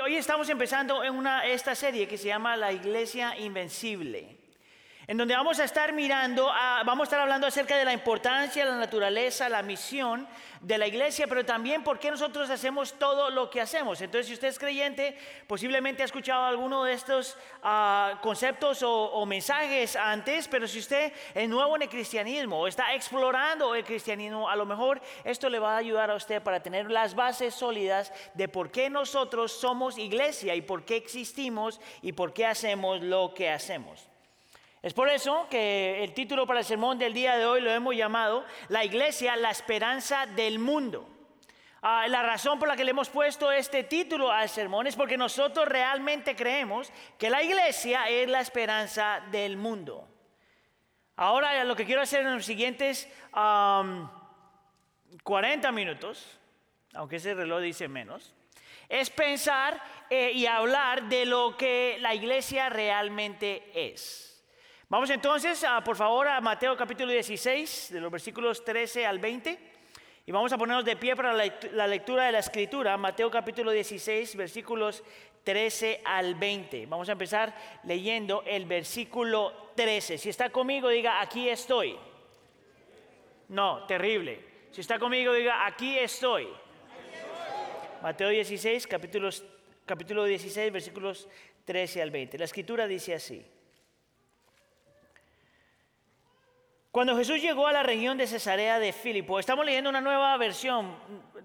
hoy estamos empezando en una, esta serie que se llama La Iglesia Invencible en donde vamos a estar mirando, vamos a estar hablando acerca de la importancia, la naturaleza, la misión de la iglesia, pero también por qué nosotros hacemos todo lo que hacemos. Entonces, si usted es creyente, posiblemente ha escuchado alguno de estos ah, conceptos o, o, mensajes antes, pero si usted es nuevo en el cristianismo o está explorando el cristianismo, a lo mejor esto le va a ayudar a usted para tener las bases sólidas de por qué nosotros somos iglesia y por qué existimos y por qué hacemos lo que hacemos. Es por eso que el título para el sermón del día de hoy lo hemos llamado La iglesia, la esperanza del mundo. Ah, la razón por la que le hemos puesto este título al sermón es porque nosotros realmente creemos que la iglesia es la esperanza del mundo. Ahora lo que quiero hacer en los siguientes 40 minutos, aunque ese reloj dice menos, es pensar eh, y hablar de lo que la iglesia realmente es. Vamos entonces, a, por favor, a Mateo capítulo 16, de los versículos 13 al 20. Y vamos a ponernos de pie para la lectura de la escritura, Mateo capítulo 16, versículos 13 al 20. Vamos a empezar leyendo el versículo 13. Si está conmigo, diga, aquí estoy. No, terrible. Si está conmigo, diga, aquí estoy. Mateo 16, capítulos, capítulo 16, versículos 13 al 20. La escritura dice así. Cuando Jesús llegó a la región de Cesarea de Filipo, estamos leyendo una nueva versión,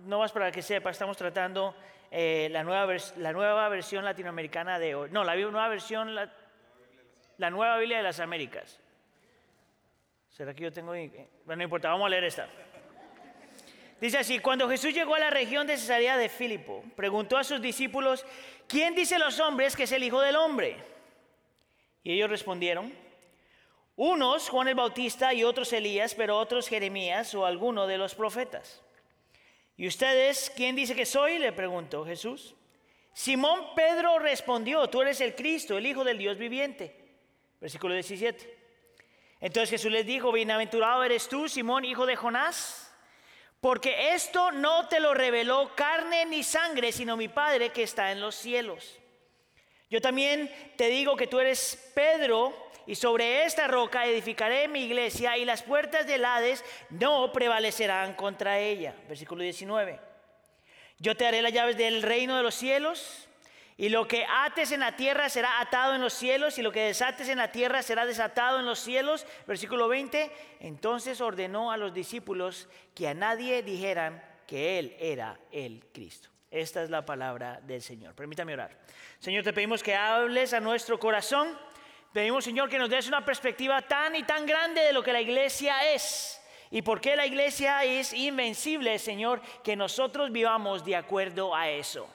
no más para que sepa, estamos tratando eh, la, nueva la nueva versión latinoamericana de hoy. No, la nueva versión, la, la nueva Biblia de las Américas. ¿Será que yo tengo.? Bueno, no importa, vamos a leer esta. Dice así: Cuando Jesús llegó a la región de Cesarea de Filipo, preguntó a sus discípulos: ¿Quién dice los hombres que es el Hijo del Hombre? Y ellos respondieron: unos Juan el Bautista y otros Elías, pero otros Jeremías o alguno de los profetas. ¿Y ustedes quién dice que soy? le preguntó Jesús. Simón Pedro respondió, tú eres el Cristo, el Hijo del Dios viviente. Versículo 17. Entonces Jesús les dijo, bienaventurado eres tú, Simón, hijo de Jonás, porque esto no te lo reveló carne ni sangre, sino mi Padre que está en los cielos. Yo también te digo que tú eres Pedro, y sobre esta roca edificaré mi iglesia y las puertas del Hades no prevalecerán contra ella. Versículo 19. Yo te haré las llaves del reino de los cielos y lo que ates en la tierra será atado en los cielos y lo que desates en la tierra será desatado en los cielos. Versículo 20. Entonces ordenó a los discípulos que a nadie dijeran que Él era el Cristo. Esta es la palabra del Señor. Permítame orar. Señor, te pedimos que hables a nuestro corazón Pedimos, Señor, que nos des una perspectiva tan y tan grande de lo que la iglesia es. Y por qué la iglesia es invencible, Señor, que nosotros vivamos de acuerdo a eso.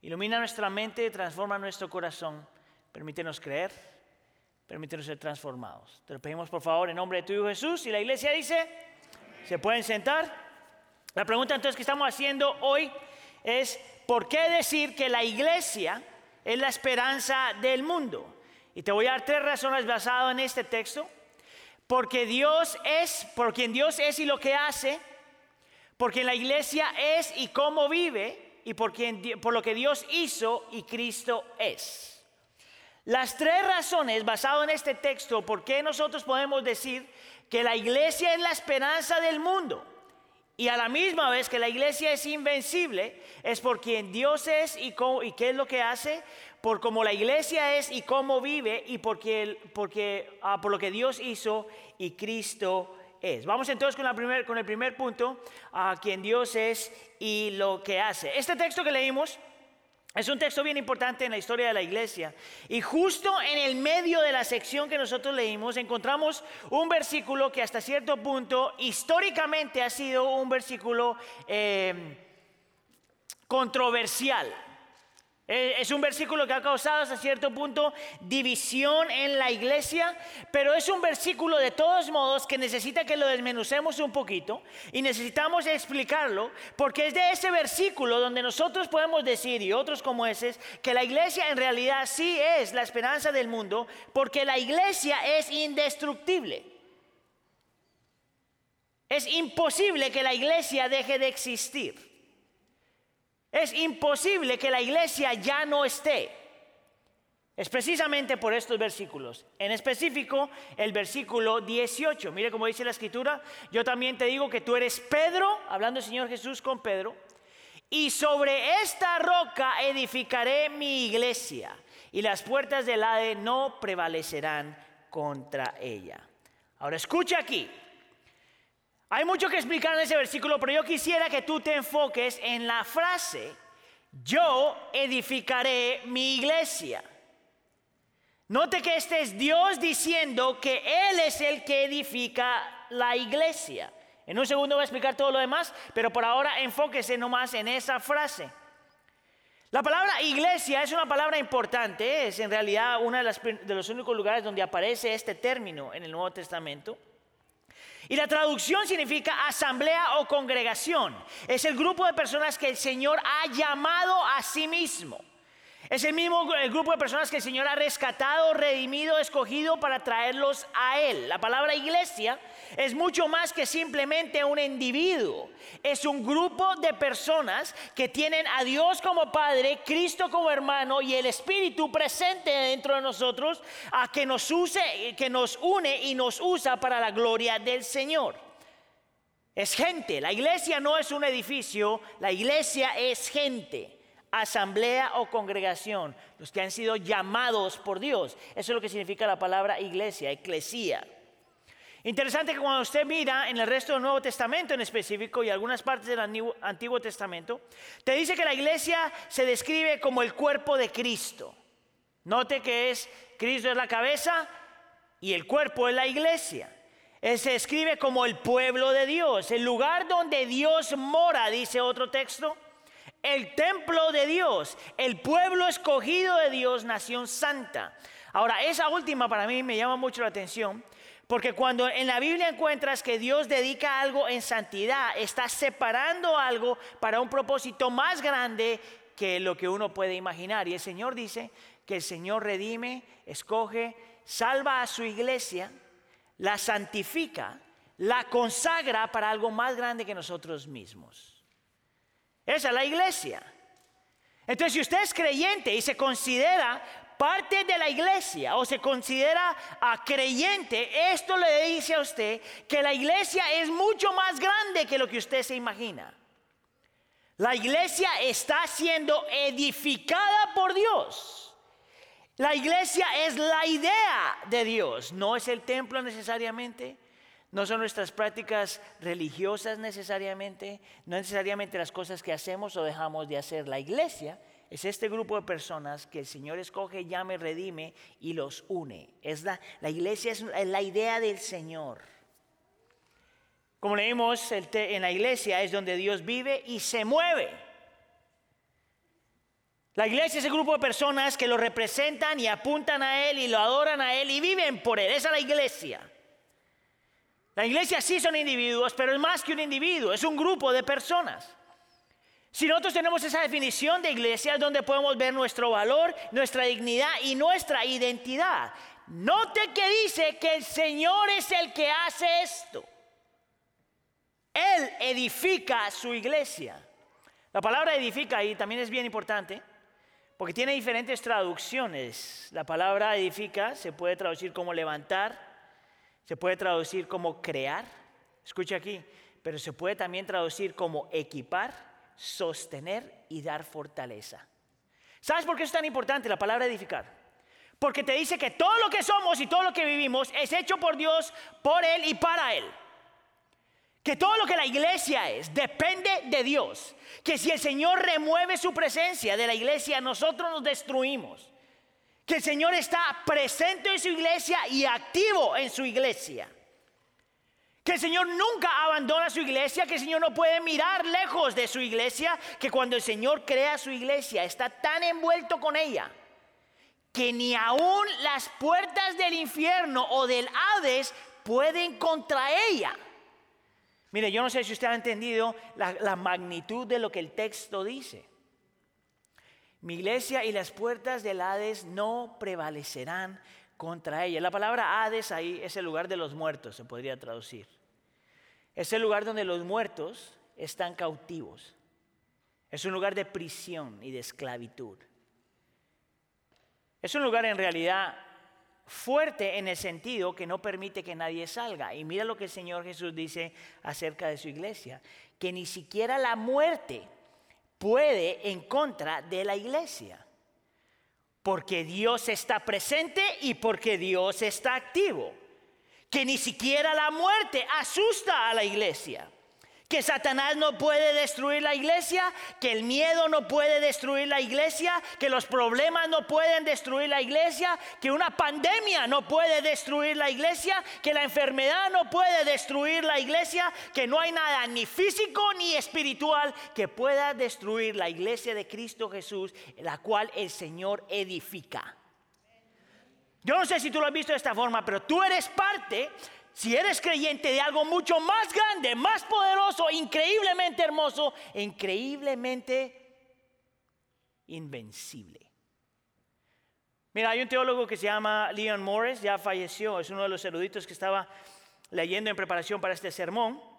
Ilumina nuestra mente, transforma nuestro corazón. Permítenos creer, permítenos ser transformados. Te lo pedimos, por favor, en nombre de tu Hijo Jesús. Y la iglesia dice, ¿se pueden sentar? La pregunta entonces que estamos haciendo hoy es, ¿por qué decir que la iglesia es la esperanza del mundo? Y te voy a dar tres razones basadas en este texto. Porque Dios es, por quien Dios es y lo que hace, porque la iglesia es y cómo vive, y por, por lo que Dios hizo y Cristo es. Las tres razones basadas en este texto, por qué nosotros podemos decir que la iglesia es la esperanza del mundo y a la misma vez que la iglesia es invencible, es por quien Dios es y, y qué es lo que hace, por cómo la iglesia es y cómo vive y porque, porque ah, por lo que Dios hizo y Cristo es. Vamos entonces con, el primer punto, a quien Dios es y lo que hace. Este texto que leímos es un texto bien importante en la historia de la iglesia. Y justo en el medio de la sección que nosotros leímos encontramos un versículo que hasta cierto punto históricamente ha sido un versículo eh, controversial. Eh, es un versículo que ha causado hasta cierto punto división en la iglesia, pero es un versículo de todos modos que necesita que lo desmenucemos un poquito y necesitamos explicarlo porque es de ese versículo donde nosotros podemos decir, y otros como ese, que la iglesia en realidad sí es la esperanza del mundo porque la iglesia es indestructible. Es imposible que la iglesia deje de existir. Es imposible que la iglesia ya no esté. Es precisamente por estos versículos. En específico, el versículo 18. Mire cómo dice la escritura. Yo también te digo que tú eres Pedro, hablando el Señor Jesús con Pedro, y sobre esta roca edificaré mi iglesia, y las puertas del Hade no prevalecerán contra ella. Ahora escucha aquí. Hay mucho que explicar en ese versículo, pero yo quisiera que tú te enfoques en la frase, yo edificaré mi iglesia. Note que este es Dios diciendo que Él es el que edifica la iglesia. En un segundo voy a explicar todo lo demás, pero por ahora enfóquese nomás en esa frase. La palabra iglesia es una palabra importante, es en realidad uno de, de los únicos lugares donde aparece este término en el Nuevo Testamento. Y la traducción significa asamblea o congregación. Es el grupo de personas que el Señor ha llamado a sí mismo. Es el mismo grupo de personas que el Señor ha rescatado, redimido, escogido para traerlos a Él. La palabra iglesia es mucho más que simplemente un individuo. Es un grupo de personas que tienen a Dios como Padre, Cristo como hermano y el Espíritu presente dentro de nosotros a que nos use, que nos une y nos usa para la gloria del Señor. Es gente. La iglesia no es un edificio, la iglesia es gente asamblea o congregación, los que han sido llamados por Dios. Eso es lo que significa la palabra iglesia, eclesía. Interesante que cuando usted mira en el resto del Nuevo Testamento en específico y algunas partes del Antiguo, Testamento, te dice que la iglesia se describe como el cuerpo de Cristo. Note que es Cristo es la cabeza y el cuerpo es la iglesia. se describe como el pueblo de Dios, el lugar donde Dios mora, dice otro texto el templo de Dios, el pueblo escogido de Dios, nación santa. Ahora, esa última para mí me llama mucho la atención, porque cuando en la Biblia encuentras que Dios dedica algo en santidad, está separando algo para un propósito más grande que lo que uno puede imaginar. Y el Señor dice que el Señor redime, escoge, salva a su iglesia, la santifica, la consagra para algo más grande que nosotros mismos. Esa es la iglesia. Entonces, si usted es creyente y se considera parte de la iglesia o se considera a creyente, esto le dice a usted que la iglesia es mucho más grande que lo que usted se imagina. La iglesia está siendo edificada por Dios. La iglesia es la idea de Dios, no es el templo necesariamente, no son nuestras prácticas religiosas necesariamente, no necesariamente las cosas que hacemos o dejamos de hacer. La iglesia es este grupo de personas que el Señor escoge, llame, redime y los une. Es la, iglesia es la idea del Señor. Como leímos en la iglesia es donde Dios vive y se mueve. La iglesia es el grupo de personas que lo representan y apuntan a Él y lo adoran a Él y viven por Él. Esa es la iglesia. La iglesia sí son individuos, pero es más que un individuo, es un grupo de personas. Si nosotros tenemos esa definición de iglesia, es donde podemos ver nuestro valor, nuestra dignidad y nuestra identidad. Note que dice que el Señor es el que hace esto. Él edifica su iglesia. La palabra edifica ahí también es bien importante porque tiene diferentes traducciones. La palabra edifica se puede traducir como levantar, se puede traducir como crear, escucha aquí, pero se puede también traducir como equipar, sostener y dar fortaleza. ¿Sabes por qué es tan importante la palabra edificar? Porque te dice que todo lo que somos y todo lo que vivimos es hecho por Dios, por Él y para Él. Que todo lo que la iglesia es depende de Dios. Que si el Señor remueve su presencia de la iglesia, nosotros nos destruimos que el Señor está presente en su iglesia y activo en su iglesia. Que el Señor nunca abandona su iglesia, que el Señor no puede mirar lejos de su iglesia, que cuando el Señor crea su iglesia está tan envuelto con ella que ni aún las puertas del infierno o del Hades pueden contra ella. Mire, yo no sé si usted ha entendido la, la magnitud de lo que el texto dice. Mi iglesia y las puertas del Hades no prevalecerán contra ella. La palabra Hades ahí es el lugar de los muertos, se podría traducir. Es el lugar donde los muertos están cautivos. Es un lugar de prisión y de esclavitud. Es un lugar en realidad fuerte en el sentido que no permite que nadie salga. Y mira lo que el Señor Jesús dice acerca de su iglesia, que ni siquiera la muerte puede en contra de la iglesia. Porque Dios está presente y porque Dios está activo. Que ni siquiera la muerte asusta a la iglesia que Satanás no puede destruir la iglesia, que el miedo no puede destruir la iglesia, que los problemas no pueden destruir la iglesia, que una pandemia no puede destruir la iglesia, que la enfermedad no puede destruir la iglesia, que no hay nada ni físico ni espiritual que pueda destruir la iglesia de Cristo Jesús, la cual el Señor edifica. Yo no sé si tú lo has visto de esta forma, pero tú eres parte si eres creyente de algo mucho más grande, más poderoso, increíblemente hermoso, increíblemente invencible. Mira, hay un teólogo que se llama Leon Morris, ya falleció, es uno de los eruditos que estaba leyendo en preparación para este sermón.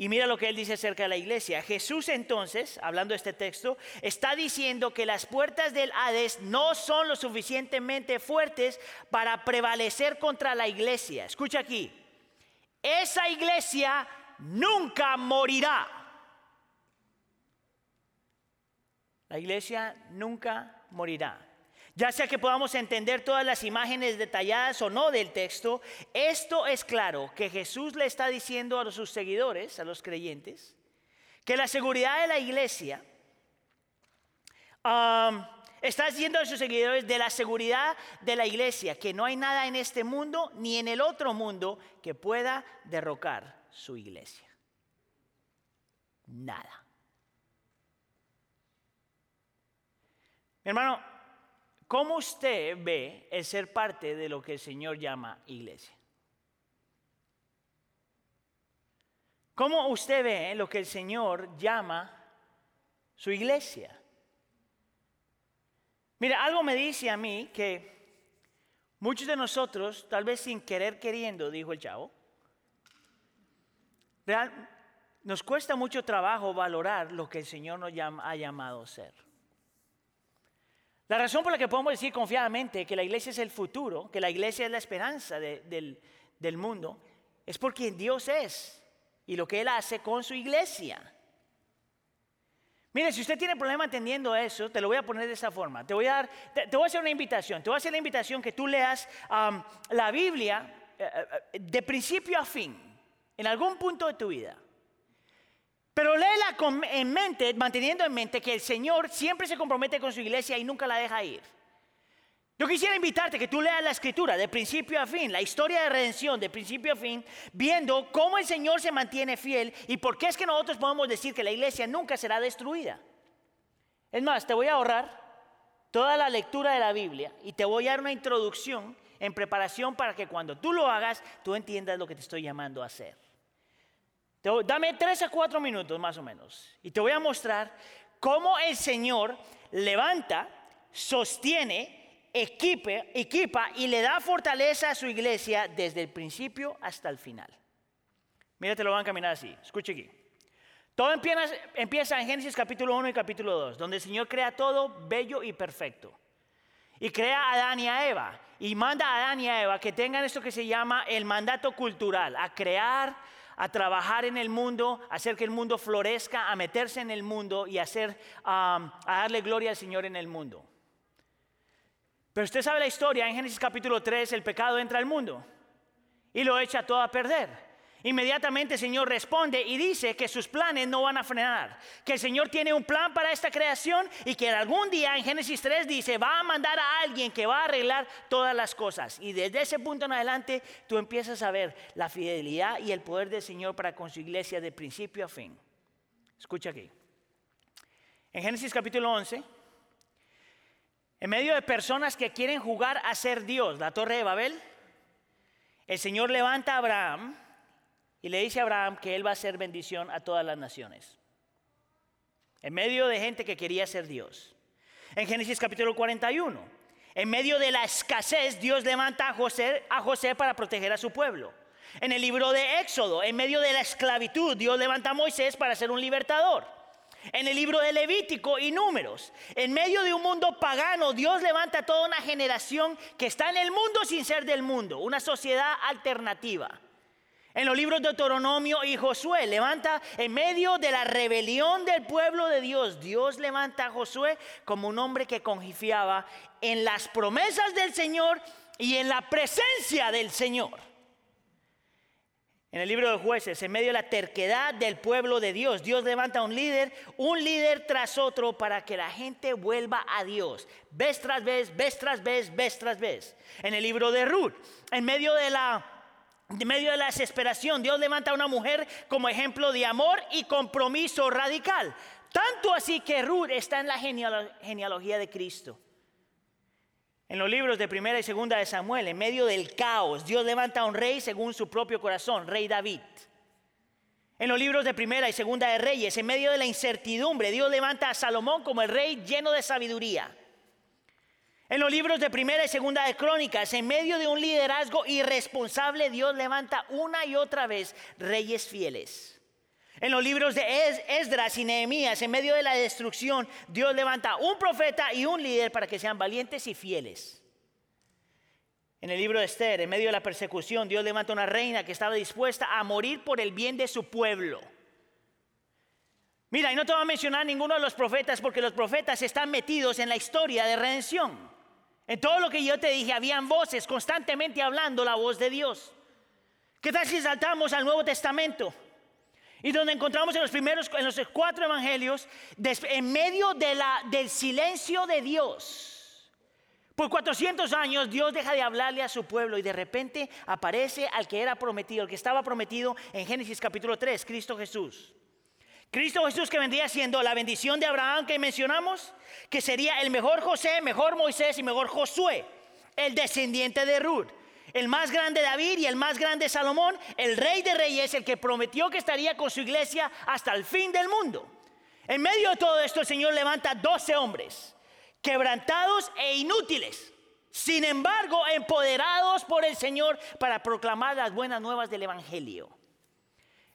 Y mira lo que él dice acerca de la iglesia. Jesús entonces, hablando de este texto, está diciendo que las puertas del Hades no son lo suficientemente fuertes para prevalecer contra la iglesia. Escucha aquí, esa iglesia nunca morirá. La iglesia nunca morirá ya sea que podamos entender todas las imágenes detalladas o no del texto, esto es claro que Jesús le está diciendo a sus seguidores, a los creyentes, que la seguridad de la iglesia está diciendo a sus seguidores de la seguridad de la iglesia, que no hay nada en este mundo ni en el otro mundo que pueda derrocar su iglesia. Nada. Mi hermano, ¿Cómo usted ve el ser parte de lo que el Señor llama iglesia? ¿Cómo usted ve lo que el Señor llama su iglesia? Mira, algo me dice a mí que muchos de nosotros, tal vez sin querer queriendo, dijo el chavo, nos cuesta mucho trabajo valorar lo que el Señor nos ha llamado a ser. La razón por la que podemos decir confiadamente que la iglesia es el futuro, que la iglesia es la esperanza del, del mundo, es porque Dios es y lo que Él hace con su iglesia. Mire, si usted tiene problema entendiendo eso, te lo voy a poner de esa forma. Te voy a, dar, te, voy a hacer una invitación. Te voy a hacer la invitación que tú leas la Biblia eh, eh, de principio a fin, en algún punto de tu vida. Pero léela en mente, manteniendo en mente que el Señor siempre se compromete con su iglesia y nunca la deja ir. Yo quisiera invitarte que tú leas la escritura de principio a fin, la historia de redención de principio a fin, viendo cómo el Señor se mantiene fiel y por qué es que nosotros podemos decir que la iglesia nunca será destruida. Es más, te voy a ahorrar toda la lectura de la Biblia y te voy a dar una introducción en preparación para que cuando tú lo hagas, tú entiendas lo que te estoy llamando a hacer. Dame tres a cuatro minutos más o menos y te voy a mostrar cómo el Señor levanta, sostiene, equipa, y le da fortaleza a su iglesia desde el principio hasta el final. Mira, te lo van a caminar así. Escuche aquí. Todo empieza, empieza en Génesis capítulo 1 y capítulo 2, donde el Señor crea todo bello y perfecto. Y crea a Adán y a Eva. Y manda a Adán y a Eva que tengan esto que se llama el mandato cultural, a crear, a trabajar en el mundo, a hacer que el mundo florezca, a meterse en el mundo y a, hacer, a darle gloria al Señor en el mundo. Pero usted sabe la historia, en Génesis capítulo 3 el pecado entra al mundo y lo echa todo a perder. Inmediatamente el Señor responde y dice que sus planes no van a frenar, que el Señor tiene un plan para esta creación y que algún día en Génesis 3 dice, va a mandar a alguien que va a arreglar todas las cosas. Y desde ese punto en adelante tú empiezas a ver la fidelidad y el poder del Señor para con su iglesia de principio a fin. Escucha aquí. En Génesis capítulo 11, en medio de personas que quieren jugar a ser Dios, la torre de Babel, el Señor levanta a Abraham y le dice a Abraham que él va a ser bendición a todas las naciones. En medio de gente que quería ser Dios. En Génesis capítulo 41, en medio de la escasez, Dios levanta a José, a José para proteger a su pueblo. En el libro de Éxodo, en medio de la esclavitud, Dios levanta a Moisés para ser un libertador. En el libro de Levítico y Números, en medio de un mundo pagano, Dios levanta toda una generación que está en el mundo sin ser del mundo, una sociedad alternativa. En los libros de Deuteronomio y Josué levanta en medio de la rebelión del pueblo de Dios, Dios levanta a Josué como un hombre que confiaba en las promesas del Señor y en la presencia del Señor. En el libro de jueces, en medio de la terquedad del pueblo de Dios, Dios levanta a un líder, un líder tras otro para que la gente vuelva a Dios. Vez tras vez, vez tras vez, vez tras vez. En el libro de Ruth, en medio de la en medio de la desesperación, Dios levanta a una mujer como ejemplo de amor y compromiso radical. Tanto así que Ruth está en la genealogía de Cristo. En los libros de primera y segunda de Samuel, en medio del caos, Dios levanta a un rey según su propio corazón, rey David. En los libros de primera y segunda de Reyes, en medio de la incertidumbre, Dios levanta a Salomón como el rey lleno de sabiduría. En los libros de primera y segunda de Crónicas, en medio de un liderazgo irresponsable, Dios levanta una y otra vez reyes fieles. En los libros de Esdras y Nehemías, en medio de la destrucción, Dios levanta un profeta y un líder para que sean valientes y fieles. En el libro de Esther, en medio de la persecución, Dios levanta una reina que estaba dispuesta a morir por el bien de su pueblo. Mira, y no te voy a mencionar ninguno de los profetas porque los profetas están metidos en la historia de redención. En todo lo que yo te dije, habían voces constantemente hablando la voz de Dios. ¿Qué tal si saltamos al Nuevo Testamento? Y donde encontramos en los primeros, en los cuatro evangelios, en medio del silencio de Dios. Por 400 años Dios deja de hablarle a su pueblo y de repente aparece al que era prometido, el que estaba prometido en Génesis capítulo 3, Cristo Jesús. Cristo Jesús que vendría siendo la bendición de Abraham que mencionamos, que sería el mejor José, mejor Moisés y mejor Josué, el descendiente de Ruth, el más grande David y el más grande Salomón, el rey de reyes, el que prometió que estaría con su iglesia hasta el fin del mundo. En medio de todo esto el Señor levanta 12 hombres, quebrantados e inútiles, sin embargo empoderados por el Señor para proclamar las buenas nuevas del Evangelio.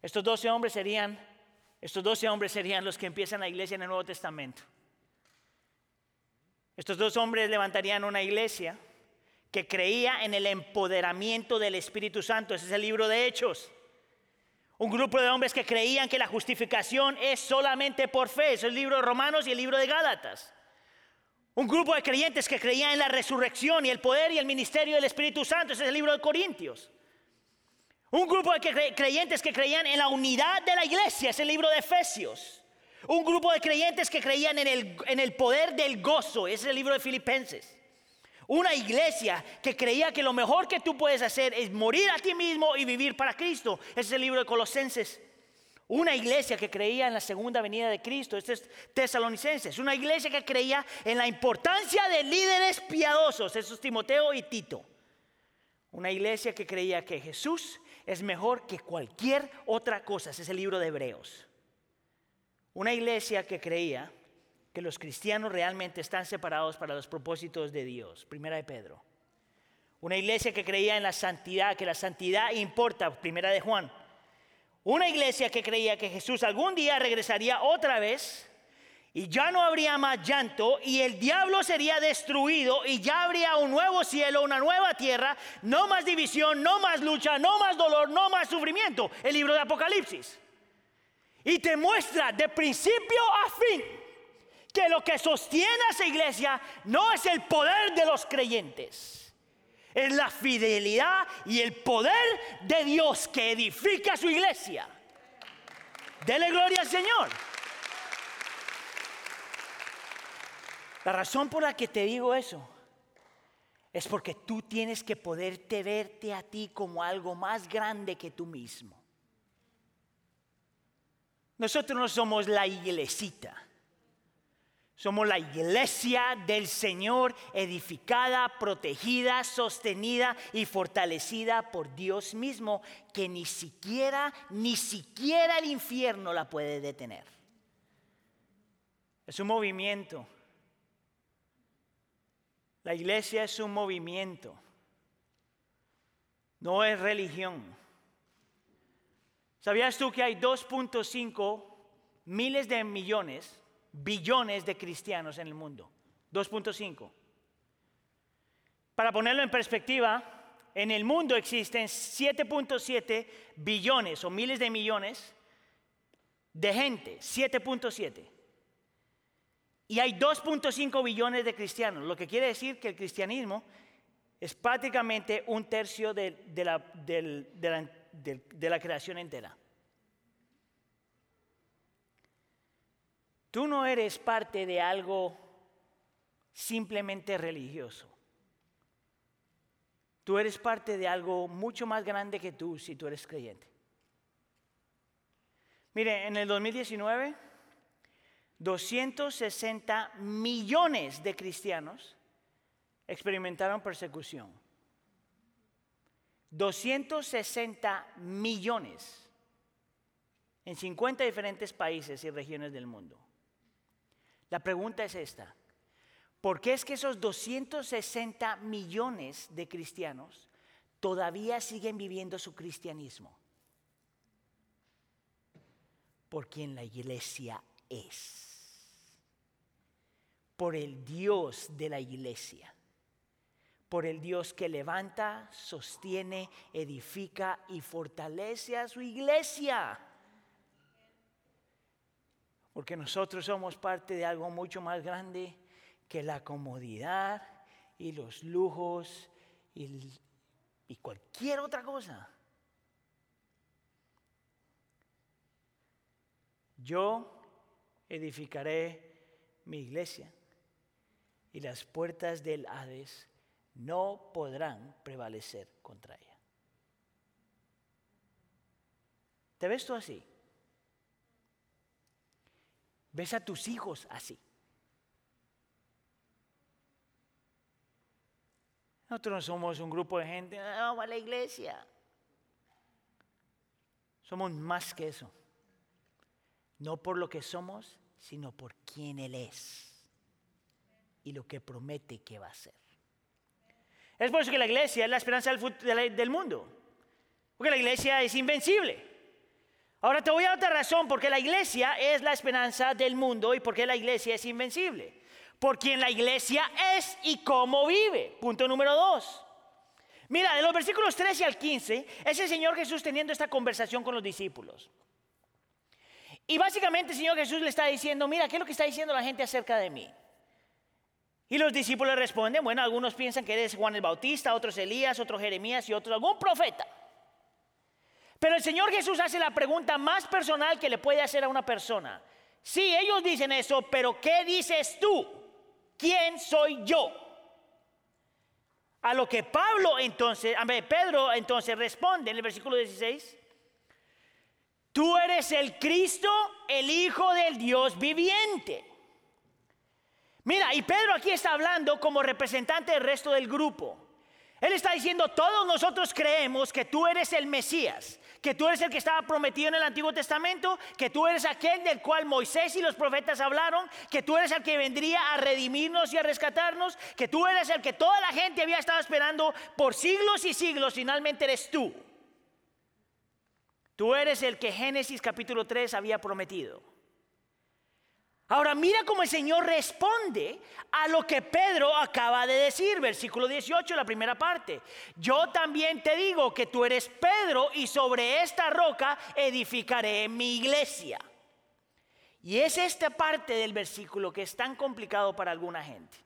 Estos 12 hombres serían estos doce hombres serían los que empiezan la iglesia en el Nuevo Testamento. Estos dos hombres levantarían una iglesia que creía en el empoderamiento del Espíritu Santo. Ese es el libro de Hechos. Un grupo de hombres que creían que la justificación es solamente por fe. Ese es el libro de Romanos y el libro de Gálatas. Un grupo de creyentes que creían en la resurrección y el poder y el ministerio del Espíritu Santo. Ese es el libro de Corintios. Un grupo de creyentes que creían en la unidad de la iglesia, es el libro de Efesios. Un grupo de creyentes que creían en el, en el poder del gozo, es el libro de Filipenses. Una iglesia que creía que lo mejor que tú puedes hacer es morir a ti mismo y vivir para Cristo, es el libro de Colosenses. Una iglesia que creía en la segunda venida de Cristo, este es Tesalonicenses. Una iglesia que creía en la importancia de líderes piadosos, eso es Timoteo y Tito. Una iglesia que creía que Jesús es mejor que cualquier otra cosa. Ese es el libro de Hebreos. Una iglesia que creía que los cristianos realmente están separados para los propósitos de Dios. Primera de Pedro. Una iglesia que creía en la santidad, que la santidad importa. Primera de Juan. Una iglesia que creía que Jesús algún día regresaría otra vez y ya no habría más llanto y el diablo sería destruido y ya habría un nuevo cielo, una nueva tierra, no más división, no más lucha, no más dolor, no más sufrimiento. El libro de Apocalipsis. Y te muestra de principio a fin que lo que sostiene a esa iglesia no es el poder de los creyentes. Es la fidelidad y el poder de Dios que edifica su iglesia. Dele gloria al Señor. La razón por la que te digo eso es porque tú tienes que poderte verte a ti como algo más grande que tú mismo. Nosotros no somos la iglesita. Somos la iglesia del Señor, edificada, protegida, sostenida y fortalecida por Dios mismo, que ni siquiera, ni siquiera el infierno la puede detener. Es un movimiento la iglesia es un movimiento, no es religión. ¿Sabías tú que hay 2.5 miles de millones, billones de cristianos en el mundo. 2.5. Para ponerlo en perspectiva, en el mundo existen 7.7 billones o miles de millones de gente, 7.7. Y hay 2.5 billones de cristianos, lo que quiere decir que el cristianismo es prácticamente un tercio de, la, creación entera. Tú no eres parte de algo simplemente religioso. Tú eres parte de algo mucho más grande que tú si tú eres creyente. Mire, en el 2019, 260 millones de cristianos experimentaron persecución. 260 millones en 50 diferentes países y regiones del mundo. La pregunta es esta. ¿Por qué es que esos 260 millones de cristianos todavía siguen viviendo su cristianismo? Por quien la iglesia es. Por el Dios de la iglesia. Por el Dios que levanta, sostiene, edifica y fortalece a su iglesia. Porque nosotros somos parte de algo mucho más grande que la comodidad y los lujos y, cualquier otra cosa. Yo edificaré mi iglesia y las puertas del Hades no podrán prevalecer contra ella. ¿Te ves tú así? ¿Ves a tus hijos así? Nosotros no somos un grupo de gente, vamos a la iglesia. Somos más que eso. No por lo que somos, sino por quién Él es y lo que promete que va a ser. Es por eso que la iglesia es la esperanza del, mundo. Porque la iglesia es invencible. Ahora te voy a dar otra razón porque la iglesia es la esperanza del mundo y porque la iglesia es invencible por quien la iglesia es y cómo vive. Punto número dos. Mira, de los versículos 13 al 15 es el Señor Jesús teniendo esta conversación con los discípulos. Y básicamente el Señor Jesús le está diciendo, mira, ¿qué es lo que está diciendo la gente acerca de mí? Y los discípulos responden, bueno, algunos piensan que eres Juan el Bautista, otros Elías, otros Jeremías y otros algún profeta. Pero el Señor Jesús hace la pregunta más personal que le puede hacer a una persona. Sí, ellos dicen eso, pero ¿qué dices tú? ¿quién soy yo? A lo que Pablo entonces, Pedro entonces responde en el versículo 16, tú eres el Cristo, el Hijo del Dios viviente. Mira, y Pedro aquí está hablando como representante del resto del grupo. Él está diciendo, todos nosotros creemos que tú eres el Mesías, que tú eres el que estaba prometido en el Antiguo Testamento, que tú eres aquel del cual Moisés y los profetas hablaron, que tú eres el que vendría a redimirnos y a rescatarnos, que tú eres el que toda la gente había estado esperando por siglos y siglos, finalmente eres tú. Tú eres el que Génesis capítulo 3 había prometido. Ahora mira cómo el Señor responde a lo que Pedro acaba de decir, versículo 18, la primera parte. Yo también te digo que tú eres Pedro y sobre esta roca edificaré mi iglesia. Y es esta parte del versículo que es tan complicado para alguna gente.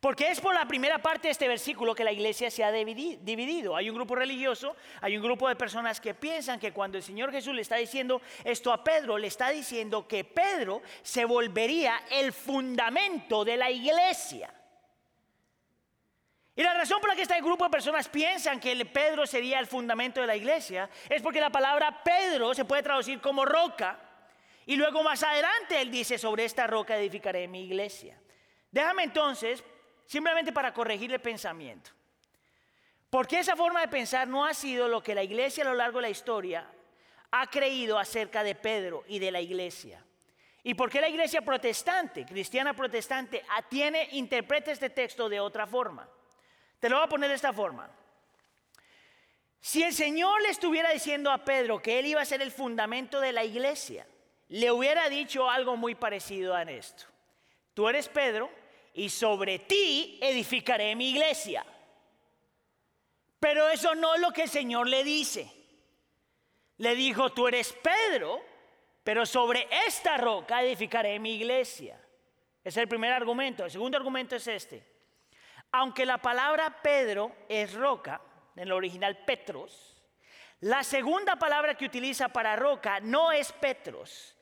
Porque es por la primera parte de este versículo que la iglesia se ha dividido. Hay un grupo religioso, hay un grupo de personas que piensan que cuando el Señor Jesús le está diciendo esto a Pedro, le está diciendo que Pedro se volvería el fundamento de la iglesia. Y la razón por la que este grupo de personas piensan que Pedro sería el fundamento de la iglesia es porque la palabra Pedro se puede traducir como roca. Y luego más adelante él dice, sobre esta roca edificaré mi iglesia. Déjame entonces simplemente para corregir el pensamiento. Porque esa forma de pensar no ha sido lo que la iglesia a lo largo de la historia ha creído acerca de Pedro y de la iglesia. ¿Y por qué la iglesia protestante, cristiana protestante, tiene, interpreta este texto de otra forma? Te lo voy a poner de esta forma. Si el Señor le estuviera diciendo a Pedro que él iba a ser el fundamento de la iglesia, le hubiera dicho algo muy parecido a esto. Tú eres Pedro y sobre ti edificaré mi iglesia. Pero eso no es lo que el Señor le dice. Le dijo, tú eres Pedro, pero sobre esta roca edificaré mi iglesia. Ese es el primer argumento. El segundo argumento es este. Aunque la palabra Pedro es roca, en el original Petros, la segunda palabra que utiliza para roca no es Petros,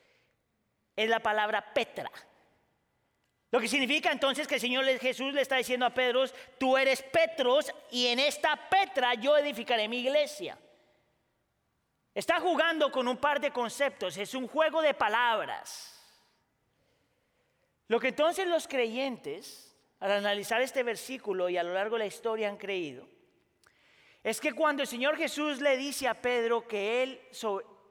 es la palabra Petra. Lo que significa entonces que el Señor Jesús le está diciendo a Pedro, tú eres Petros y en esta Petra yo edificaré mi iglesia. Está jugando con un par de conceptos, es un juego de palabras. Lo que entonces los creyentes, al analizar este versículo y a lo largo de la historia han creído, es que cuando el Señor Jesús le dice a Pedro que él,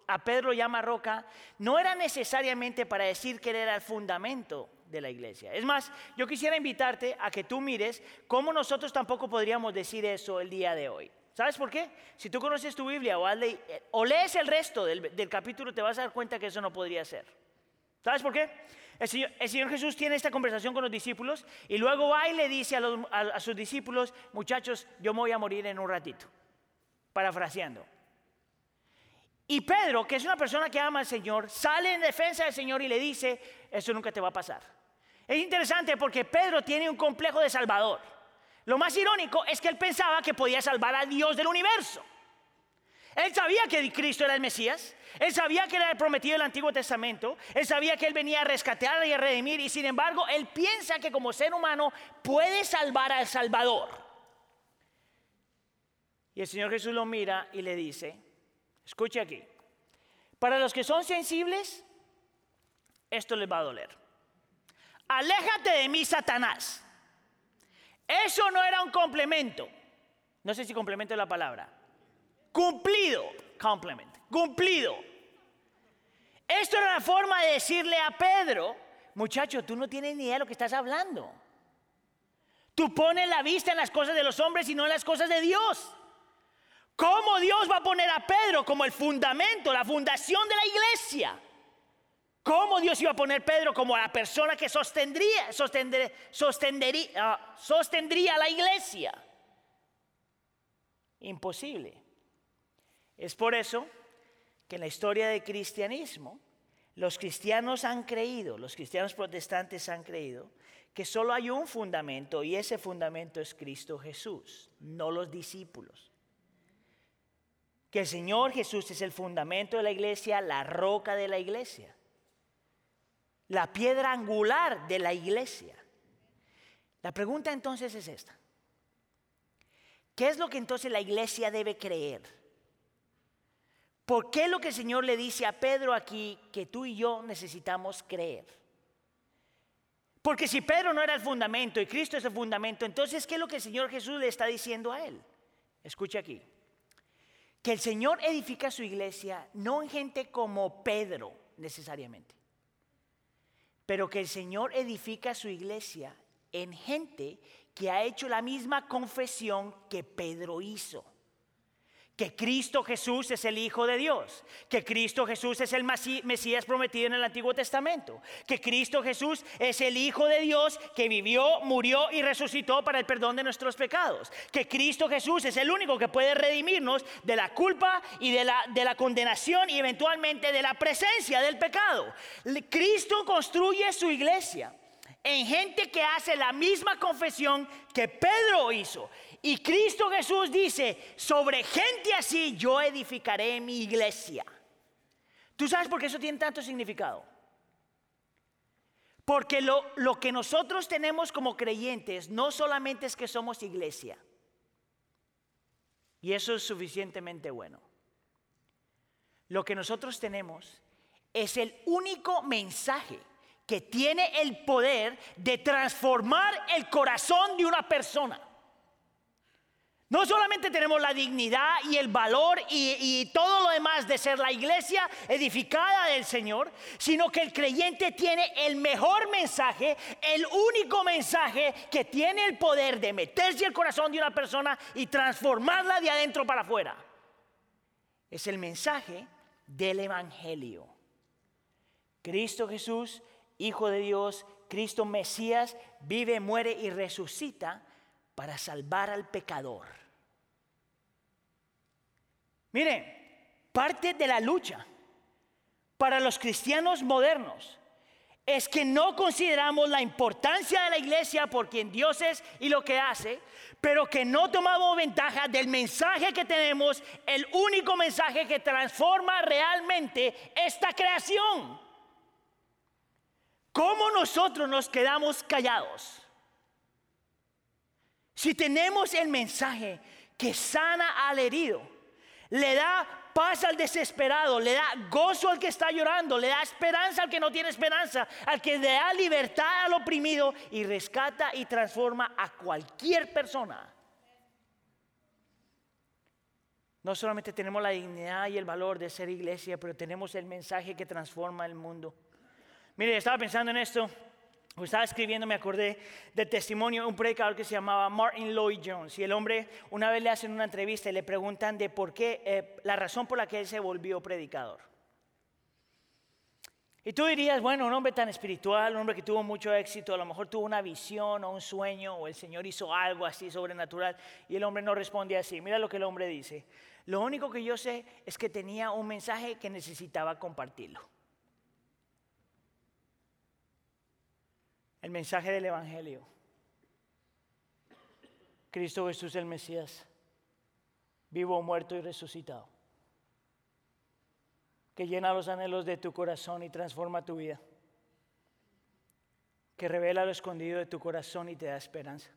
a Pedro llama roca, no era necesariamente para decir que él era el fundamento de la iglesia. Es más, yo quisiera invitarte a que tú mires cómo nosotros tampoco podríamos decir eso el día de hoy. ¿Sabes por qué? Si tú conoces tu Biblia o, lees el resto del, capítulo, te vas a dar cuenta que eso no podría ser. ¿Sabes por qué? El Señor, Jesús tiene esta conversación con los discípulos y luego va y le dice a, sus discípulos, muchachos, yo me voy a morir en un ratito, parafraseando. Y Pedro, que es una persona que ama al Señor, sale en defensa del Señor y le dice, eso nunca te va a pasar. Es interesante porque Pedro tiene un complejo de salvador. Lo más irónico es que él pensaba que podía salvar al Dios del universo. Él sabía que Cristo era el Mesías, él sabía que era el prometido del Antiguo Testamento, él sabía que él venía a rescatar y a redimir, y sin embargo, él piensa que como ser humano puede salvar al Salvador. Y el Señor Jesús lo mira y le dice, escuche aquí, para los que son sensibles, esto les va a doler. Aléjate de mí, Satanás. Eso no era un complemento. No sé si complemento es la palabra. Cumplido, complement, cumplido. Esto era una forma de decirle a Pedro, muchacho, tú no tienes ni idea de lo que estás hablando. Tú pones la vista en las cosas de los hombres y no en las cosas de Dios. ¿Cómo Dios va a poner a Pedro como el fundamento, la fundación de la iglesia? ¿Cómo Dios iba a poner Pedro como la persona que sostendría, sostendría, ah, sostendría la iglesia? Imposible. Es por eso que en la historia del cristianismo, los cristianos han creído, los cristianos protestantes han creído, que solo hay un fundamento y ese fundamento es Cristo Jesús, no los discípulos. Que el Señor Jesús es el fundamento de la iglesia, la roca de la iglesia, la piedra angular de la iglesia. La pregunta entonces es esta. ¿Qué es lo que entonces la iglesia debe creer? ¿Por qué lo que el Señor le dice a Pedro aquí que tú y yo necesitamos creer? Porque si Pedro no era el fundamento y Cristo es el fundamento, entonces ¿qué es lo que el Señor Jesús le está diciendo a él? Escucha aquí. Que el Señor edifica su iglesia no en gente como Pedro necesariamente, pero que el Señor edifica su iglesia en gente que ha hecho la misma confesión que Pedro hizo que Cristo Jesús es el Hijo de Dios, que Cristo Jesús es el Mesías prometido en el Antiguo Testamento, que Cristo Jesús es el Hijo de Dios que vivió, murió y resucitó para el perdón de nuestros pecados, que Cristo Jesús es el único que puede redimirnos de la culpa y de la, de la condenación y eventualmente de la presencia del pecado. Cristo construye su iglesia en gente que hace la misma confesión que Pedro hizo. Y Cristo Jesús dice, sobre gente así yo edificaré mi iglesia. ¿Tú sabes por qué eso tiene tanto significado? Porque lo, lo que nosotros tenemos como creyentes no solamente es que somos iglesia, y eso es suficientemente bueno. Lo que nosotros tenemos es el único mensaje que tiene el poder de transformar el corazón de una persona. No solamente tenemos la dignidad y el valor y, todo lo demás de ser la iglesia edificada del Señor, sino que el creyente tiene el mejor mensaje, el único mensaje que tiene el poder de meterse el corazón de una persona y transformarla de adentro para afuera. Es el mensaje del Evangelio. Cristo Jesús, Hijo de Dios, Cristo Mesías, vive, muere y resucita para salvar al pecador. Mire, parte de la lucha para los cristianos modernos es que no consideramos la importancia de la iglesia por quien Dios es y lo que hace, pero que no tomamos ventaja del mensaje que tenemos, el único mensaje que transforma realmente esta creación. ¿Cómo nosotros nos quedamos callados? Si tenemos el mensaje que sana al herido, le da paz al desesperado, le da gozo al que está llorando, le da esperanza al que no tiene esperanza, al que le da libertad al oprimido y rescata y transforma a cualquier persona. No solamente tenemos la dignidad y el valor de ser iglesia, pero tenemos el mensaje que transforma el mundo. Mire, estaba pensando en esto. Estaba escribiendo, me acordé del testimonio de un predicador que se llamaba Martin Lloyd Jones. Y el hombre, una vez le hacen una entrevista y le preguntan de por qué, eh, la razón por la que él se volvió predicador. Y tú dirías, bueno, un hombre tan espiritual, un hombre que tuvo mucho éxito, a lo mejor tuvo una visión o un sueño, o el Señor hizo algo así sobrenatural, y el hombre no responde así. Mira lo que el hombre dice. Lo único que yo sé es que tenía un mensaje que necesitaba compartirlo. El mensaje del Evangelio. Cristo Jesús el Mesías, vivo, muerto y resucitado, que llena los anhelos de tu corazón y transforma tu vida, que revela lo escondido de tu corazón y te da esperanza,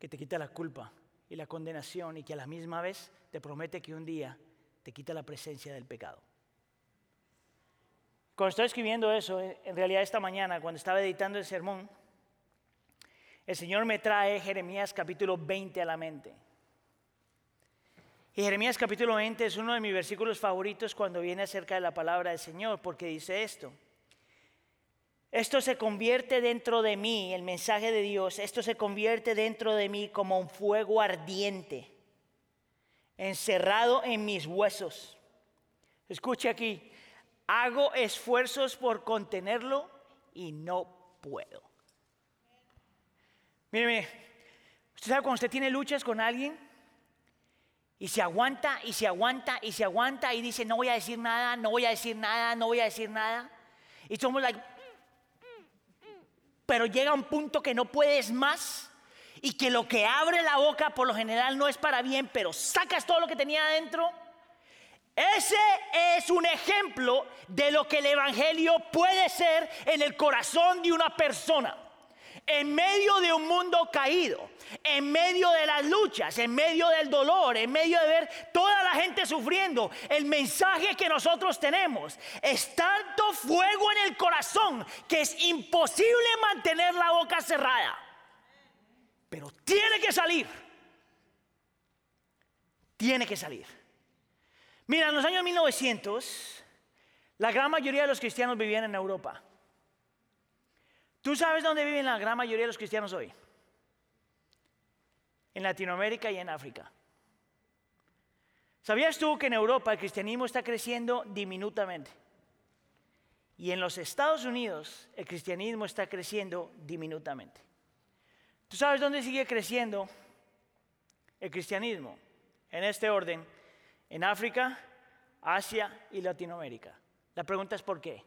que te quita la culpa y la condenación y que a la misma vez te promete que un día te quita la presencia del pecado. Cuando estoy escribiendo eso, eh, en realidad esta mañana, cuando estaba editando el sermón, el Señor me trae Jeremías capítulo 20 a la mente. Y Jeremías capítulo 20 es uno de mis versículos favoritos cuando viene acerca de la palabra del Señor, porque dice esto. Esto se convierte dentro de mí, el mensaje de Dios, esto se convierte dentro de mí como un fuego ardiente, encerrado en mis huesos. Escuche aquí, Hago esfuerzos por contenerlo y no puedo. Mire, usted sabe cuando usted tiene luchas con alguien y se aguanta y se aguanta y se aguanta y dice, no voy a decir nada, no voy a decir nada, no voy a decir nada. Y somos like, pero llega un punto que no puedes más y que lo que abre la boca por lo general no es para bien, pero sacas todo lo que tenía adentro ese es un ejemplo de lo que el Evangelio puede ser en el corazón de una persona. En medio de un mundo caído, en medio de las luchas, en medio del dolor, en medio de ver toda la gente sufriendo, el mensaje que nosotros tenemos es tanto fuego en el corazón que es imposible mantener la boca cerrada. Pero tiene que salir. Tiene que salir. Mira, en los años 1900, la gran mayoría de los cristianos vivían en Europa. ¿Tú sabes dónde viven la gran mayoría de los cristianos hoy? En Latinoamérica y en África. ¿Sabías tú que en Europa el cristianismo está creciendo diminutamente? Y en los Estados Unidos el cristianismo está creciendo diminutamente. ¿Tú sabes dónde sigue creciendo el cristianismo? En este orden, en África, Asia y Latinoamérica. La pregunta es ¿por qué?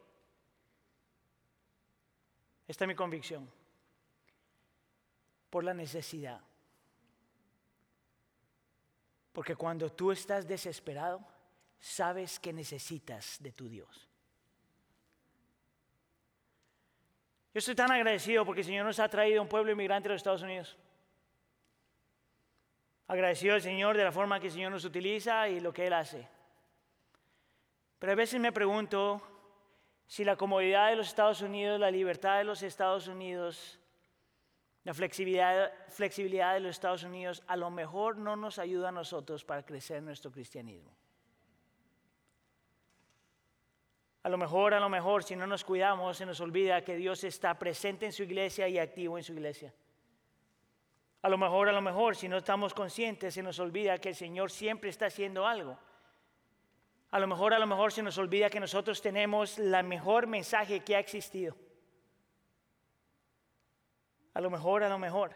Esta es mi convicción. Por la necesidad. Porque cuando tú estás desesperado, sabes que necesitas de tu Dios. Yo estoy tan agradecido porque el Señor nos ha traído un pueblo inmigrante a los Estados Unidos. Agradecido al Señor de la forma que el Señor nos utiliza y lo que Él hace. Pero a veces me pregunto si la comodidad de los Estados Unidos, la libertad de los Estados Unidos, la flexibilidad, flexibilidad de los Estados Unidos a lo mejor no nos ayuda a nosotros para crecer nuestro cristianismo. A lo mejor, a lo mejor, si no nos cuidamos, se nos olvida que Dios está presente en su iglesia y activo en su iglesia. A lo mejor, a lo mejor, si no estamos conscientes, se nos olvida que el Señor siempre está haciendo algo. A lo mejor, a lo mejor se nos olvida que nosotros tenemos la mejor mensaje que ha existido. A lo mejor, a lo mejor,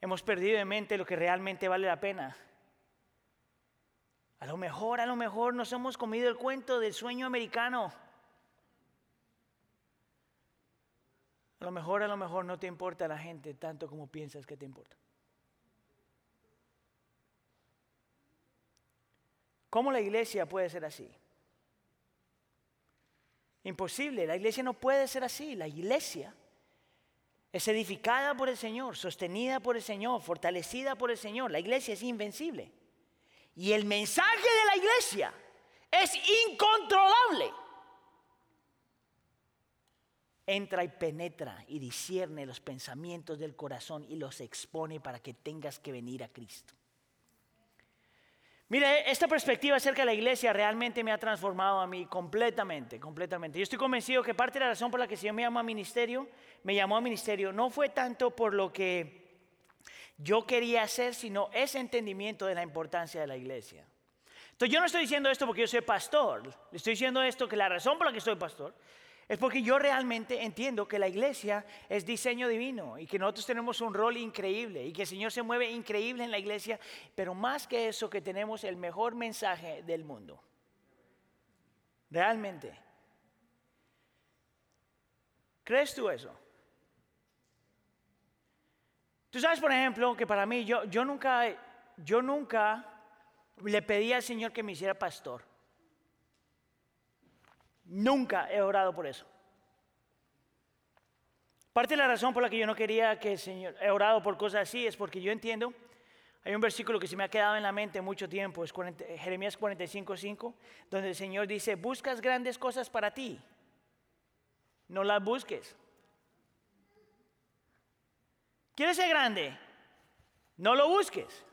hemos perdido de mente lo que realmente vale la pena. A lo mejor, a lo mejor nos hemos comido el cuento del sueño americano. A lo mejor, a lo mejor no te importa la gente tanto como piensas que te importa. ¿Cómo la iglesia puede ser así? Imposible, la iglesia no puede ser así. La iglesia es edificada por el Señor, sostenida por el Señor, fortalecida por el Señor. La iglesia es invencible. Y el mensaje de la iglesia es incontrolable. Entra y penetra y discierne los pensamientos del corazón y los expone para que tengas que venir a Cristo. Mire, esta perspectiva acerca de la iglesia realmente me ha transformado a mí completamente, completamente. Yo estoy convencido que parte de la razón por la que el Señor me llamó a ministerio, me llamó a ministerio, no fue tanto por lo que yo quería hacer, sino ese entendimiento de la importancia de la iglesia. Entonces yo no estoy diciendo esto porque yo soy pastor, le estoy diciendo esto que la razón por la que soy pastor es porque yo realmente entiendo que la iglesia es diseño divino y que nosotros tenemos un rol increíble y que el Señor se mueve increíble en la iglesia, pero más que eso que tenemos el mejor mensaje del mundo. Realmente. ¿Crees tú eso? Tú sabes, por ejemplo, que para mí yo, yo nunca, yo nunca le pedí al Señor que me hiciera pastor. Nunca he orado por eso. Parte de la razón por la que yo no quería que el Señor, he orado por cosas así es porque yo entiendo, hay un versículo que se me ha quedado en la mente mucho tiempo, es Jeremías 45, 5, donde el Señor dice, buscas grandes cosas para ti, no las busques. ¿Quieres ser grande? No lo busques.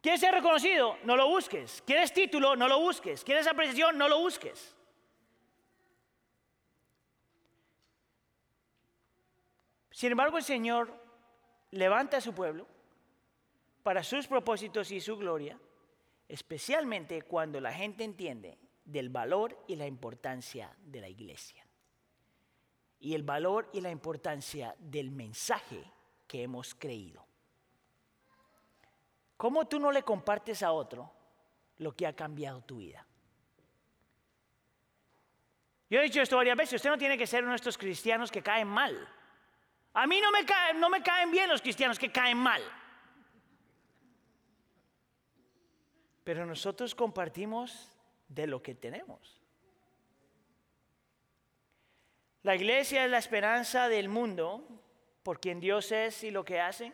¿Quieres ser reconocido? No lo busques. ¿Quieres título? No lo busques. ¿Quieres apreciación? No lo busques. Sin embargo, el Señor levanta a su pueblo para sus propósitos y su gloria, especialmente cuando la gente entiende del valor y la importancia de la iglesia y el valor y la importancia del mensaje que hemos creído. ¿Cómo tú no le compartes a otro lo que ha cambiado tu vida? Yo he dicho esto varias veces, usted no tiene que ser uno de estos cristianos que caen mal. A mí no me, caen, no me caen bien los cristianos que caen mal. Pero nosotros compartimos de lo que tenemos. La iglesia es la esperanza del mundo por quien Dios es y lo que hace.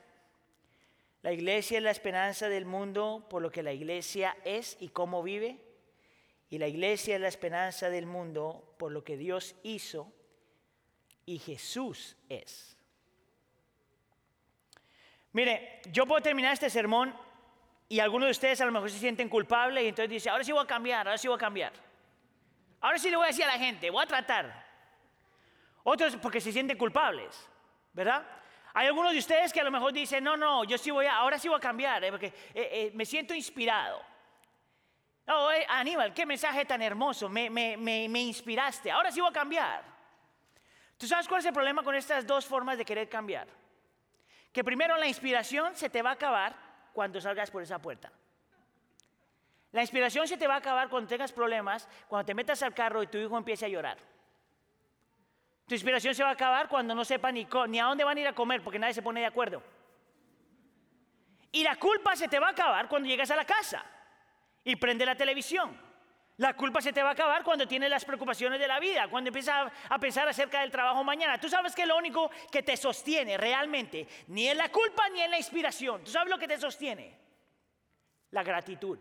La iglesia es la esperanza del mundo por lo que la iglesia es y cómo vive. Y la iglesia es la esperanza del mundo por lo que Dios hizo y Jesús es. Mire, yo puedo terminar este sermón y algunos de ustedes a lo mejor se sienten culpables y entonces dicen, ahora sí voy a cambiar, ahora sí voy a cambiar. Ahora sí le voy a decir a la gente, voy a tratar. Otros porque se sienten culpables, ¿verdad? Hay algunos de ustedes que a lo mejor dicen, no, no, yo sí voy a, ahora sí voy a cambiar, eh, porque eh, eh, me siento inspirado. Oh, Aníbal, qué mensaje tan hermoso, me, me, me, me inspiraste, ahora sí voy a cambiar. ¿Tú sabes cuál es el problema con estas dos formas de querer cambiar? Que primero la inspiración se te va a acabar cuando salgas por esa puerta. La inspiración se te va a acabar cuando tengas problemas, cuando te metas al carro y tu hijo empiece a llorar. Tu inspiración se va a acabar cuando no sepa ni, ni a dónde van a ir a comer porque nadie se pone de acuerdo. Y la culpa se te va a acabar cuando llegas a la casa y prende la televisión. La culpa se te va a acabar cuando tienes las preocupaciones de la vida, cuando empiezas a, pensar acerca del trabajo mañana. Tú sabes que lo único que te sostiene realmente ni es la culpa ni es la inspiración. ¿Tú sabes lo que te sostiene? La gratitud.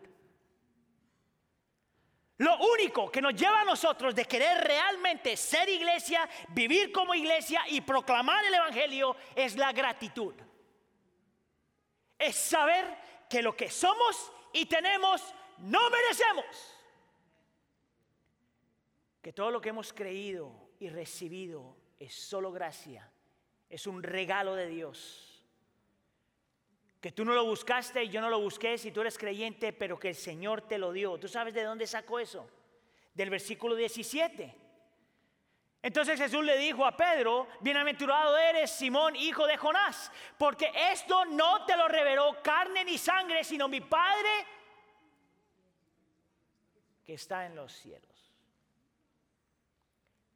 Lo único que nos lleva a nosotros de querer realmente ser iglesia, vivir como iglesia y proclamar el Evangelio es la gratitud. Es saber que lo que somos y tenemos no merecemos. Que todo lo que hemos creído y recibido es solo gracia, es un regalo de Dios. que tú no lo buscaste y yo no lo busqué si tú eres creyente, pero que el Señor te lo dio. ¿Tú sabes de dónde sacó eso? Del versículo 17. Entonces Jesús le dijo a Pedro, bienaventurado eres Simón, hijo de Jonás, porque esto no te lo reveló carne ni sangre, sino mi Padre que está en los cielos.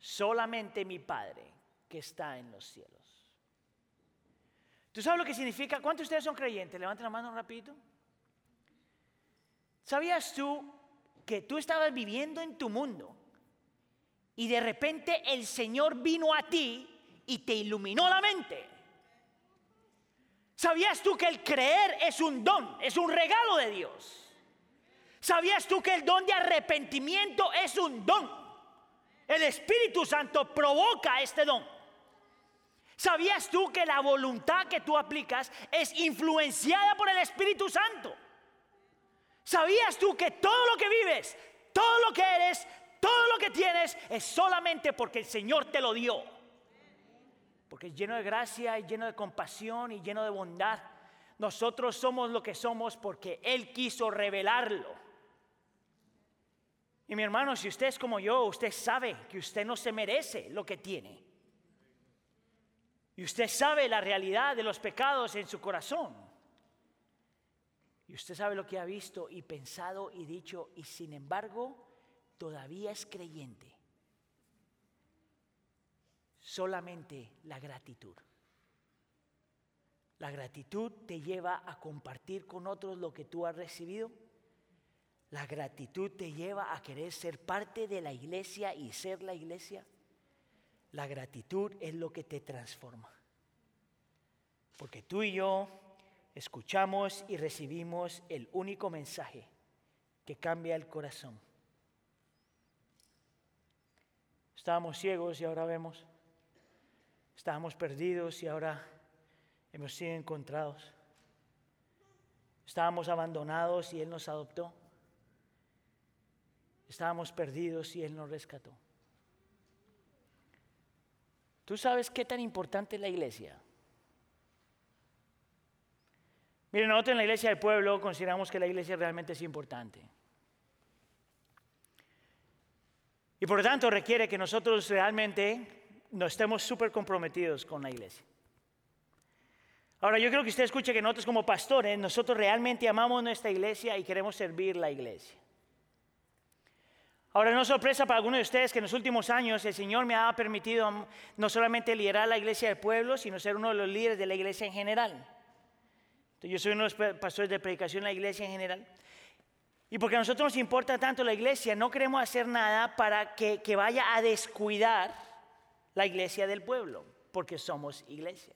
Solamente mi Padre que está en los cielos. ¿Tú sabes lo que significa? ¿Cuántos de ustedes son creyentes? Levanten la mano rapidito. ¿Sabías tú que tú estabas viviendo en tu mundo y de repente el Señor vino a ti y te iluminó la mente? ¿Sabías tú que el creer es un don, es un regalo de Dios? ¿Sabías tú que el don de arrepentimiento es un don? El Espíritu Santo provoca este don. ¿Sabías tú que la voluntad que tú aplicas es influenciada por el Espíritu Santo? ¿Sabías tú que todo lo que vives, todo lo que eres, todo lo que tienes es solamente porque el Señor te lo dio? Porque es lleno de gracia y lleno de compasión y lleno de bondad. Nosotros somos lo que somos porque Él quiso revelarlo. Y mi hermano, si usted es como yo, usted sabe que usted no se merece lo que tiene. Y usted sabe la realidad de los pecados en su corazón. Y usted sabe lo que ha visto y pensado y dicho y sin embargo todavía es creyente. Solamente la gratitud. La gratitud te lleva a compartir con otros lo que tú has recibido. La gratitud te lleva a querer ser parte de la iglesia y ser la iglesia. La gratitud es lo que te transforma. Porque tú y yo escuchamos y recibimos el único mensaje que cambia el corazón. Estábamos ciegos y ahora vemos. Estábamos perdidos y ahora hemos sido encontrados. Estábamos abandonados y Él nos adoptó. Estábamos perdidos y Él nos rescató. ¿Tú sabes qué tan importante es la iglesia? Miren, nosotros en la iglesia del pueblo consideramos que la iglesia realmente es importante. Y por lo tanto requiere que nosotros realmente nos estemos súper comprometidos con la iglesia. Ahora, yo creo que usted escuche que nosotros como pastores, nosotros realmente amamos nuestra iglesia y queremos servir la iglesia. Ahora, no sorpresa para algunos de ustedes que en los últimos años el Señor me ha permitido no solamente liderar la iglesia del pueblo, sino ser uno de los líderes de la iglesia en general. yo soy uno de los pastores de predicación en la iglesia en general. Y porque a nosotros nos importa tanto la iglesia, no queremos hacer nada para que, que vaya a descuidar la iglesia del pueblo, porque somos iglesia.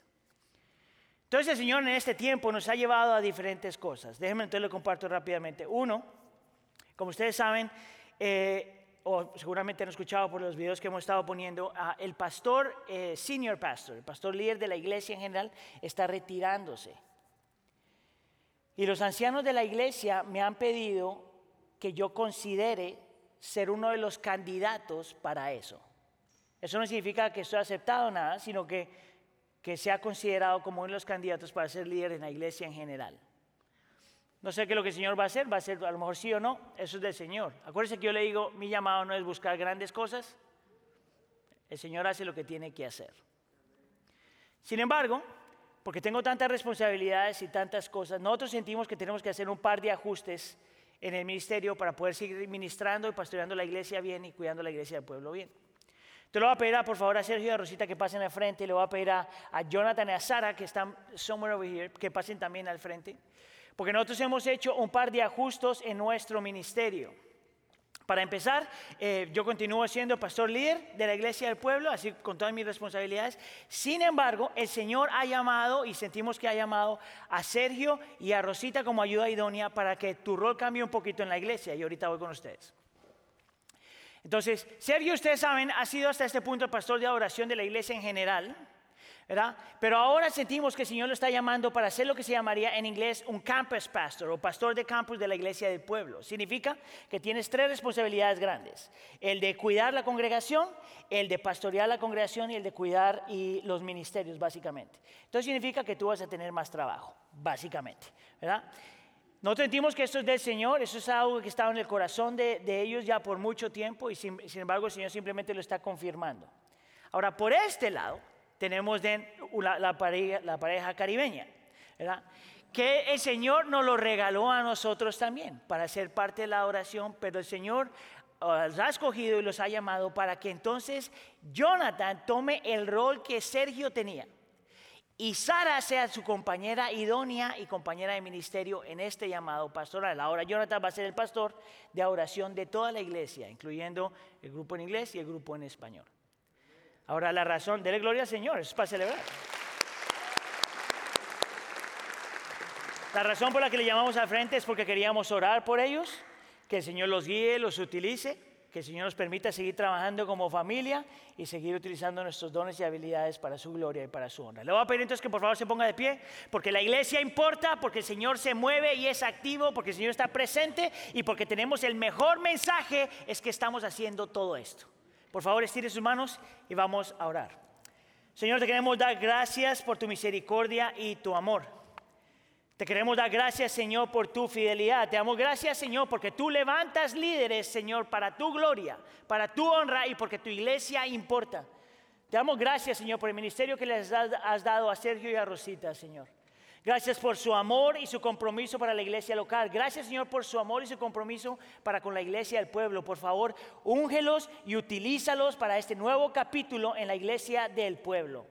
Entonces el Señor en este tiempo nos ha llevado a diferentes cosas. Déjenme entonces lo comparto rápidamente. Uno, como ustedes saben, eh, o seguramente han escuchado por los videos que hemos estado poniendo, el pastor, eh, senior pastor, el pastor líder de la iglesia en general, está retirándose. Y los ancianos de la iglesia me han pedido que yo considere ser uno de los candidatos para eso. Eso no significa que estoy aceptado nada, sino que, que sea considerado como uno de los candidatos para ser líder en la iglesia en general. No sé qué es lo que el Señor va a hacer, va a ser a lo mejor sí o no, eso es del Señor. Acuérdense que yo le digo, mi llamado no es buscar grandes cosas, el Señor hace lo que tiene que hacer. Sin embargo, porque tengo tantas responsabilidades y tantas cosas, nosotros sentimos que tenemos que hacer un par de ajustes en el ministerio para poder seguir ministrando y pastoreando la iglesia bien y cuidando la iglesia del pueblo bien. Te lo voy a pedir, por favor, a Sergio y a Rosita que pasen al frente. Le voy a pedir a, a Jonathan y a Sara que están somewhere over here, que pasen también al frente. Porque nosotros hemos hecho un par de ajustes en nuestro ministerio. Para empezar, eh, yo continúo siendo pastor líder de la iglesia del pueblo, así con todas mis responsabilidades. Sin embargo, el Señor ha llamado y sentimos que ha llamado a Sergio y a Rosita como ayuda idónea para que tu rol cambie un poquito en la iglesia. Y ahorita voy con ustedes. Entonces, Sergio, ustedes saben, ha sido hasta este punto pastor de adoración de la iglesia en general. Pero ahora sentimos que el Señor lo está llamando para hacer lo que se llamaría en inglés un campus pastor o pastor de campus de la iglesia del pueblo. Significa que tienes tres responsabilidades grandes. El de cuidar la congregación, el de pastorear la congregación y el de cuidar y los ministerios, básicamente. Entonces significa que tú vas a tener más trabajo, básicamente. No sentimos que esto es del Señor, eso es algo que estaba en el corazón de, ellos ya por mucho tiempo y sin embargo el Señor simplemente lo está confirmando. Ahora, por este lado, tenemos la, pareja, caribeña, que el Señor nos lo regaló a nosotros también para ser parte de la oración, pero el Señor uh, los ha escogido y los ha llamado para que entonces Jonathan tome el rol que Sergio tenía y Sara sea su compañera idónea y compañera de ministerio en este llamado pastoral. Ahora Jonathan va a ser el pastor de oración de toda la iglesia, incluyendo el grupo en inglés y el grupo en español. Ahora la razón, dele gloria al Señor, es para celebrar. La razón por la que le llamamos al frente es porque queríamos orar por ellos, que el Señor los guíe, los utilice, que el Señor nos permita seguir trabajando como familia y seguir utilizando nuestros dones y habilidades para su gloria y para su honra. Le voy a pedir entonces que por favor se ponga de pie, porque la iglesia importa, porque el Señor se mueve y es activo, porque el Señor está presente y porque tenemos el mejor mensaje, es que estamos haciendo todo esto. Por favor, estire sus manos y vamos a orar. Señor, te queremos dar gracias por tu misericordia y tu amor. Te queremos dar gracias, Señor, por tu fidelidad. Te damos gracias, Señor, porque tú levantas líderes, Señor, para tu gloria, para tu honra y porque tu iglesia importa. Te damos gracias, Señor, por el ministerio que les has dado a Sergio y a Rosita, Señor. Gracias por su amor y su compromiso para la iglesia local. Gracias, Señor, por su amor y su compromiso para con la iglesia del pueblo. Por favor, úngelos y utilízalos para este nuevo capítulo en la iglesia del pueblo.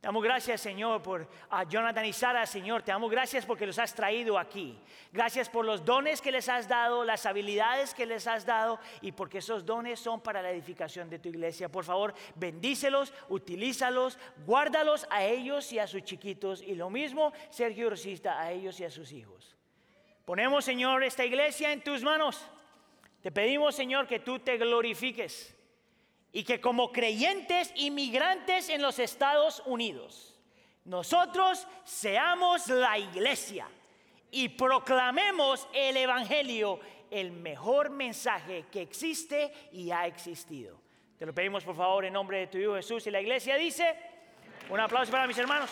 Te damos gracias, Señor, por a Jonathan y Sara, Señor. Te damos gracias porque los has traído aquí. Gracias por los dones que les has dado, las habilidades que les has dado y porque esos dones son para la edificación de tu iglesia. Por favor, bendícelos, utilízalos, guárdalos a ellos y a sus chiquitos. Y lo mismo, Sergio Rosista, a ellos y a sus hijos. Ponemos, Señor, esta iglesia en tus manos. Te pedimos, Señor, que tú te glorifiques y que como creyentes inmigrantes en los Estados Unidos, nosotros seamos la iglesia y proclamemos el Evangelio, el mejor mensaje que existe y ha existido. Te lo pedimos por favor en nombre de tu Hijo Jesús y la iglesia dice, un aplauso para mis hermanos.